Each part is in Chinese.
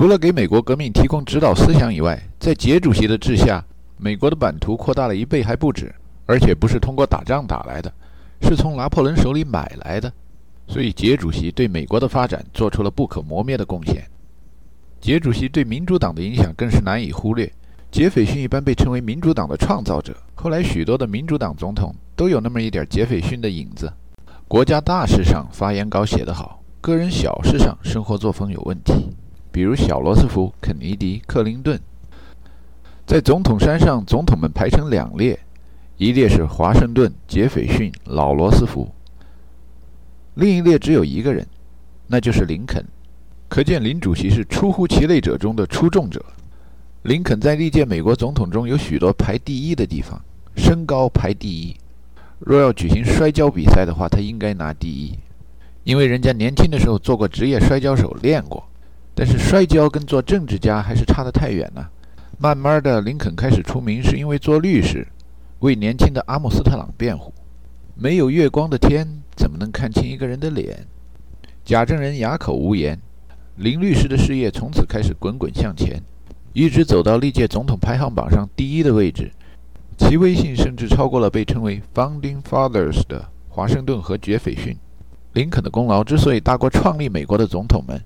除了给美国革命提供指导思想以外，在杰主席的治下，美国的版图扩大了一倍还不止，而且不是通过打仗打来的，是从拿破仑手里买来的。所以，杰主席对美国的发展做出了不可磨灭的贡献。杰主席对民主党的影响更是难以忽略。杰斐逊一般被称为民主党的创造者，后来许多的民主党总统都有那么一点杰斐逊的影子。国家大事上发言稿写得好，个人小事上生活作风有问题。比如小罗斯福、肯尼迪、克林顿，在总统山上，总统们排成两列，一列是华盛顿、杰斐逊、老罗斯福，另一列只有一个人，那就是林肯。可见林主席是出乎其类者中的出众者。林肯在历届美国总统中有许多排第一的地方，身高排第一。若要举行摔跤比赛的话，他应该拿第一，因为人家年轻的时候做过职业摔跤手，练过。但是摔跤跟做政治家还是差得太远了。慢慢的，林肯开始出名，是因为做律师，为年轻的阿姆斯特朗辩护。没有月光的天，怎么能看清一个人的脸？假证人哑口无言。林律师的事业从此开始滚滚向前，一直走到历届总统排行榜上第一的位置，其威信甚至超过了被称为 “Founding Fathers” 的华盛顿和杰斐逊。林肯的功劳之所以大过创立美国的总统们。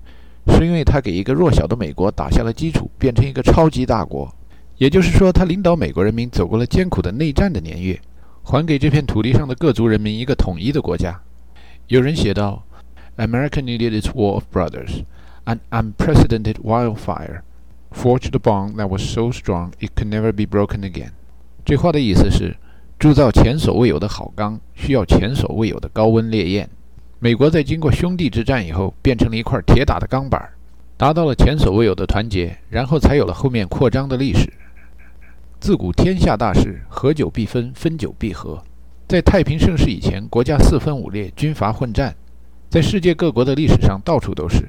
是因为他给一个弱小的美国打下了基础，变成一个超级大国。也就是说，他领导美国人民走过了艰苦的内战的年月，还给这片土地上的各族人民一个统一的国家。有人写道：“America needed its war of brothers, an unprecedented wildfire, forged a bond that was so strong it could never be broken again。”这话的意思是，铸造前所未有的好钢，需要前所未有的高温烈焰。美国在经过兄弟之战以后，变成了一块铁打的钢板，达到了前所未有的团结，然后才有了后面扩张的历史。自古天下大事，合久必分，分久必合。在太平盛世以前，国家四分五裂，军阀混战，在世界各国的历史上到处都是。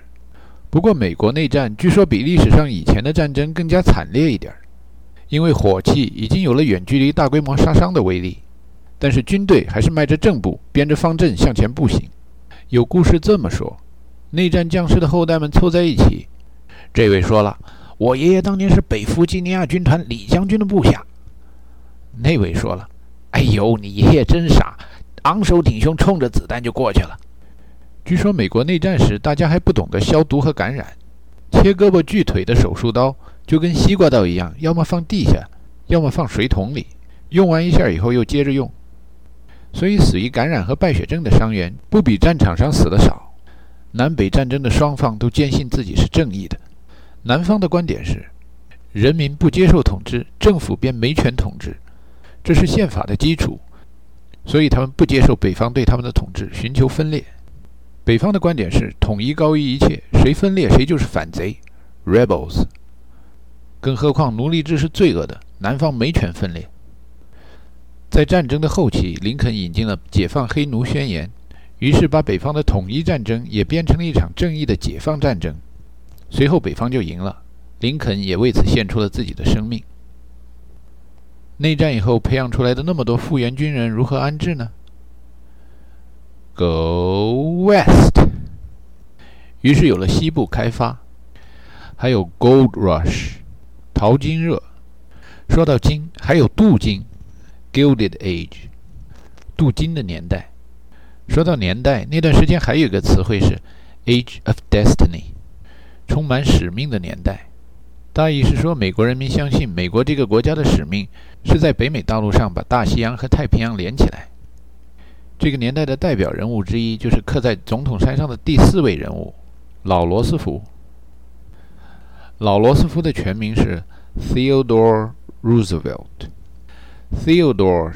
不过，美国内战据说比历史上以前的战争更加惨烈一点，因为火器已经有了远距离大规模杀伤的威力，但是军队还是迈着正步，编着方阵向前步行。有故事这么说：内战将士的后代们凑在一起。这位说了：“我爷爷当年是北弗吉尼亚军团李将军的部下。”那位说了：“哎呦，你爷爷真傻，昂首挺胸，冲着子弹就过去了。”据说美国内战时，大家还不懂得消毒和感染，切胳膊锯腿的手术刀就跟西瓜刀一样，要么放地下，要么放水桶里，用完一下以后又接着用。所以，死于感染和败血症的伤员不比战场上死的少。南北战争的双方都坚信自己是正义的。南方的观点是，人民不接受统治，政府便没权统治，这是宪法的基础。所以他们不接受北方对他们的统治，寻求分裂。北方的观点是，统一高于一切，谁分裂谁就是反贼，rebels。更何况奴隶制是罪恶的，南方没权分裂。在战争的后期，林肯引进了解放黑奴宣言，于是把北方的统一战争也变成了一场正义的解放战争。随后北方就赢了，林肯也为此献出了自己的生命。内战以后培养出来的那么多复员军人如何安置呢？Go West。于是有了西部开发，还有 Gold Rush，淘金热。说到金，还有镀金。Gilded Age，镀金的年代。说到年代，那段时间还有一个词汇是 Age of Destiny，充满使命的年代。大意是说，美国人民相信美国这个国家的使命是在北美大陆上把大西洋和太平洋连起来。这个年代的代表人物之一就是刻在总统山上的第四位人物——老罗斯福。老罗斯福的全名是 Theodore Roosevelt。Theodore，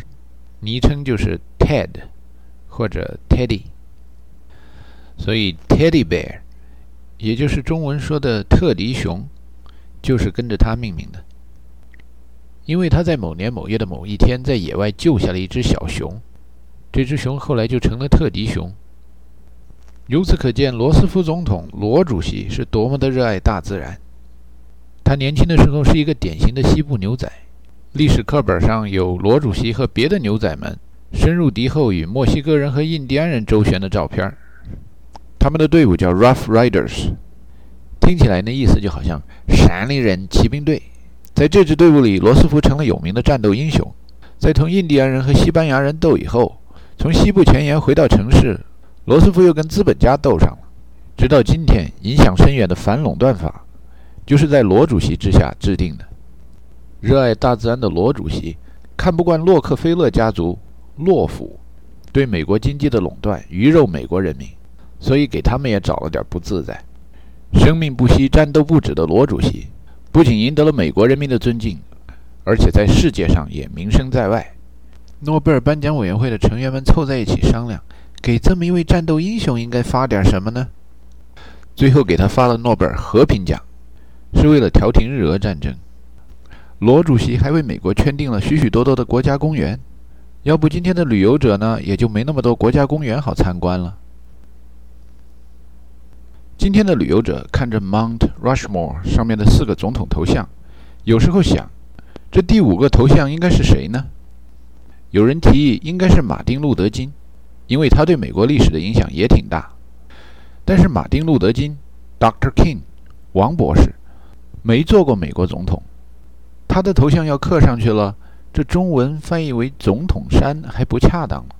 昵称就是 Ted 或者 Teddy，所以 Teddy Bear，也就是中文说的特迪熊，就是跟着他命名的。因为他在某年某月的某一天在野外救下了一只小熊，这只熊后来就成了特迪熊。由此可见，罗斯福总统罗主席是多么的热爱大自然。他年轻的时候是一个典型的西部牛仔。历史课本上有罗主席和别的牛仔们深入敌后与墨西哥人和印第安人周旋的照片。他们的队伍叫 Rough Riders。听起来那意思就好像山里人骑兵队。在这支队伍里，罗斯福成了有名的战斗英雄。在同印第安人和西班牙人斗以后，从西部前沿回到城市，罗斯福又跟资本家斗上了。直到今天，影响深远的反垄断法，就是在罗主席之下制定的。热爱大自然的罗主席，看不惯洛克菲勒家族洛府对美国经济的垄断，鱼肉美国人民，所以给他们也找了点不自在。生命不息、战斗不止的罗主席，不仅赢得了美国人民的尊敬。而且在世界上也名声在外。诺贝尔颁奖委员会的成员们凑在一起商量，给这么一位战斗英雄应该发点什么呢？最后给他发了诺贝尔和平奖，是为了调停日俄战争。罗主席还为美国圈定了许许多多的国家公园，要不今天的旅游者呢，也就没那么多国家公园好参观了。今天的旅游者看着 Mount Rushmore 上面的四个总统头像，有时候想。这第五个头像应该是谁呢？有人提议应该是马丁·路德·金，因为他对美国历史的影响也挺大。但是马丁·路德·金 （Dr. King） 王博士没做过美国总统，他的头像要刻上去了，这中文翻译为“总统山”还不恰当吗？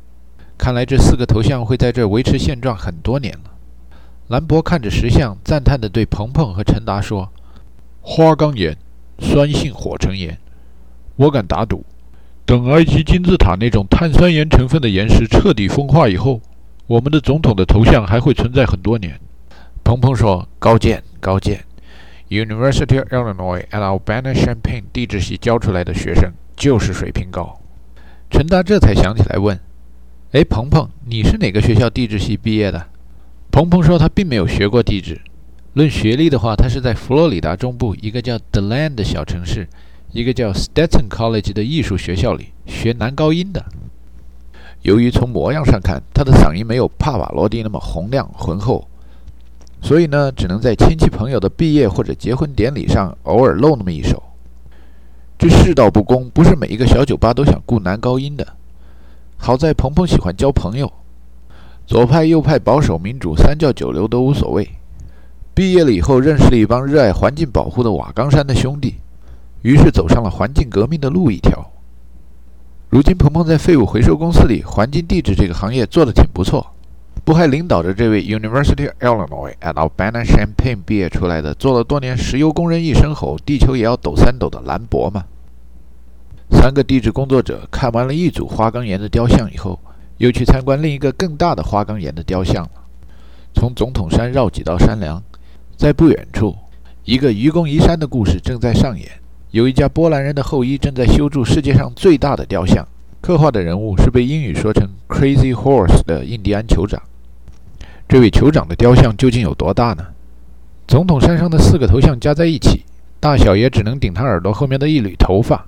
看来这四个头像会在这维持现状很多年了。兰博看着石像，赞叹地对鹏鹏和陈达说：“花岗岩，酸性火成岩。”我敢打赌，等埃及金字塔那种碳酸盐成分的岩石彻底风化以后，我们的总统的头像还会存在很多年。鹏鹏说：“高见，高见！University of Illinois at Urbana-Champaign 地质系教出来的学生就是水平高。”陈达这才想起来问：“哎，鹏鹏，你是哪个学校地质系毕业的？”鹏鹏说：“他并没有学过地质。论学历的话，他是在佛罗里达中部一个叫 DeLand 的小城市。”一个叫 Stetson College 的艺术学校里学男高音的。由于从模样上看，他的嗓音没有帕瓦罗蒂那么洪亮浑厚，所以呢，只能在亲戚朋友的毕业或者结婚典礼上偶尔露那么一手。这世道不公，不是每一个小酒吧都想雇男高音的。好在鹏鹏喜欢交朋友，左派、右派、保守、民主，三教九流都无所谓。毕业了以后，认识了一帮热爱环境保护的瓦岗山的兄弟。于是走上了环境革命的路一条。如今，鹏鹏在废物回收公司里，环境地质这个行业做得挺不错，不还领导着这位 University Illinois at Urbana-Champaign 毕业出来的、做了多年石油工人一声吼，地球也要抖三抖的兰博吗？三个地质工作者看完了一组花岗岩的雕像以后，又去参观另一个更大的花岗岩的雕像了。从总统山绕几道山梁，在不远处，一个愚公移山的故事正在上演。有一家波兰人的后裔正在修筑世界上最大的雕像，刻画的人物是被英语说成 “Crazy Horse” 的印第安酋长。这位酋长的雕像究竟有多大呢？总统山上的四个头像加在一起，大小也只能顶他耳朵后面的一缕头发。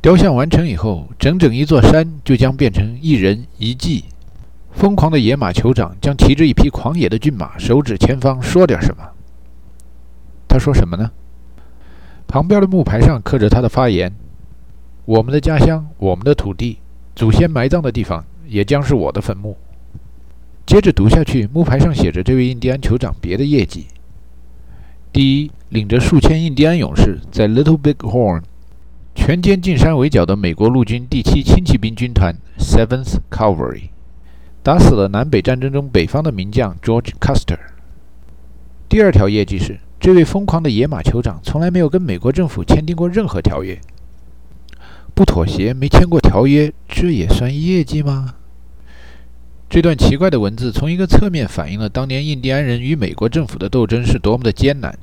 雕像完成以后，整整一座山就将变成一人一骑。疯狂的野马酋长将骑着一匹狂野的骏马，手指前方说点什么。他说什么呢？旁边的木牌上刻着他的发言：“我们的家乡，我们的土地，祖先埋葬的地方，也将是我的坟墓。”接着读下去，木牌上写着这位印第安酋长别的业绩：第一，领着数千印第安勇士，在 Little Big Horn 全歼进山围剿的美国陆军第七轻骑兵军团 Seventh Cavalry，打死了南北战争中北方的名将 George Custer。第二条业绩是。这位疯狂的野马酋长从来没有跟美国政府签订过任何条约，不妥协，没签过条约，这也算业绩吗？这段奇怪的文字从一个侧面反映了当年印第安人与美国政府的斗争是多么的艰难。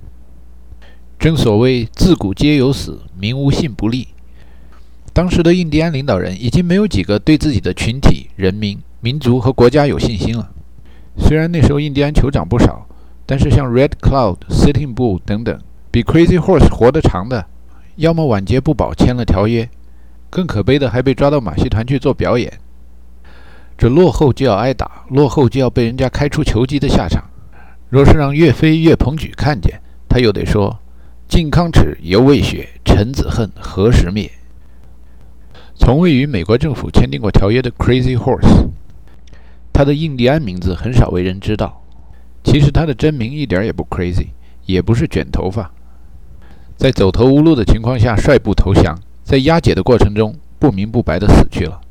正所谓“自古皆有死，民无信不立”。当时的印第安领导人已经没有几个对自己的群体、人民、民族和国家有信心了。虽然那时候印第安酋长不少。但是像 Red Cloud、Sitting Bull 等等比 Crazy Horse 活得长的，要么晚节不保签了条约，更可悲的还被抓到马戏团去做表演。这落后就要挨打，落后就要被人家开除球籍的下场。若是让岳飞、岳鹏举看见，他又得说：“靖康耻，犹未雪；臣子恨，何时灭？”从未与美国政府签订过条约的 Crazy Horse，他的印第安名字很少为人知道。其实他的真名一点也不 crazy，也不是卷头发，在走投无路的情况下率部投降，在押解的过程中不明不白地死去了。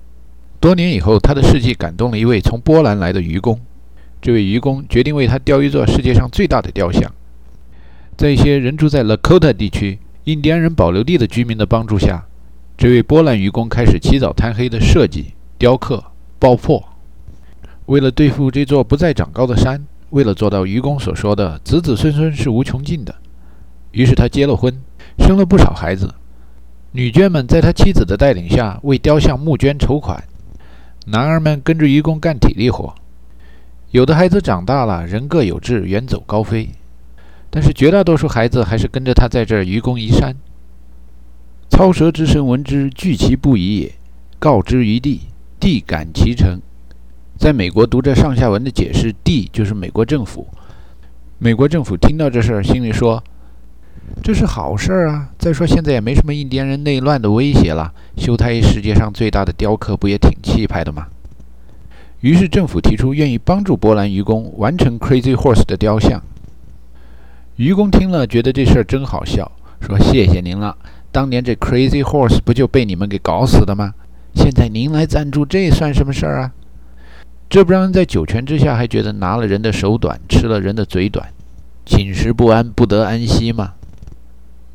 多年以后，他的事迹感动了一位从波兰来的愚公，这位愚公决定为他雕一座世界上最大的雕像。在一些人住在 Lakota 地区印第安人保留地的居民的帮助下，这位波兰愚公开始起早贪黑的设计、雕刻、爆破。为了对付这座不再长高的山，为了做到愚公所说的“子子孙孙是无穷尽的”，于是他结了婚，生了不少孩子。女眷们在他妻子的带领下为雕像募捐筹款，男儿们跟着愚公干体力活。有的孩子长大了，人各有志，远走高飞；但是绝大多数孩子还是跟着他在这儿愚公移山。操蛇之神闻之，惧其不已也，告之于地，地感其诚。在美国读着上下文的解释帝就是美国政府。美国政府听到这事儿，心里说：“这是好事儿啊！再说现在也没什么印第安人内乱的威胁了，修他世界上最大的雕刻，不也挺气派的吗？”于是政府提出愿意帮助波兰愚公完成 Crazy Horse 的雕像。愚公听了，觉得这事儿真好笑，说：“谢谢您了，当年这 Crazy Horse 不就被你们给搞死的吗？现在您来赞助，这算什么事儿啊？”这不让人在九泉之下还觉得拿了人的手短，吃了人的嘴短，寝食不安，不得安息吗？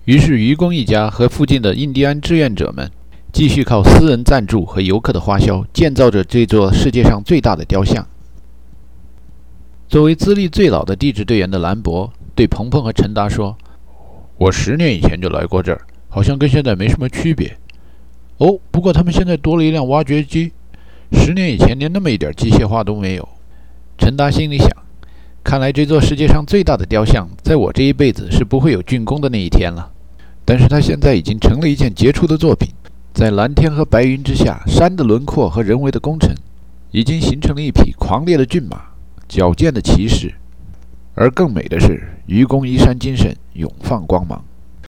于是愚公一家和附近的印第安志愿者们，继续靠私人赞助和游客的花销，建造着这座世界上最大的雕像。作为资历最老的地质队员的兰博，对鹏鹏和陈达说：“我十年以前就来过这儿，好像跟现在没什么区别。哦，不过他们现在多了一辆挖掘机。”十年以前，连那么一点机械化都没有。陈达心里想：看来这座世界上最大的雕像，在我这一辈子是不会有竣工的那一天了。但是它现在已经成了一件杰出的作品，在蓝天和白云之下，山的轮廓和人为的工程，已经形成了一匹狂烈的骏马，矫健的骑士。而更美的是，愚公移山精神永放光芒。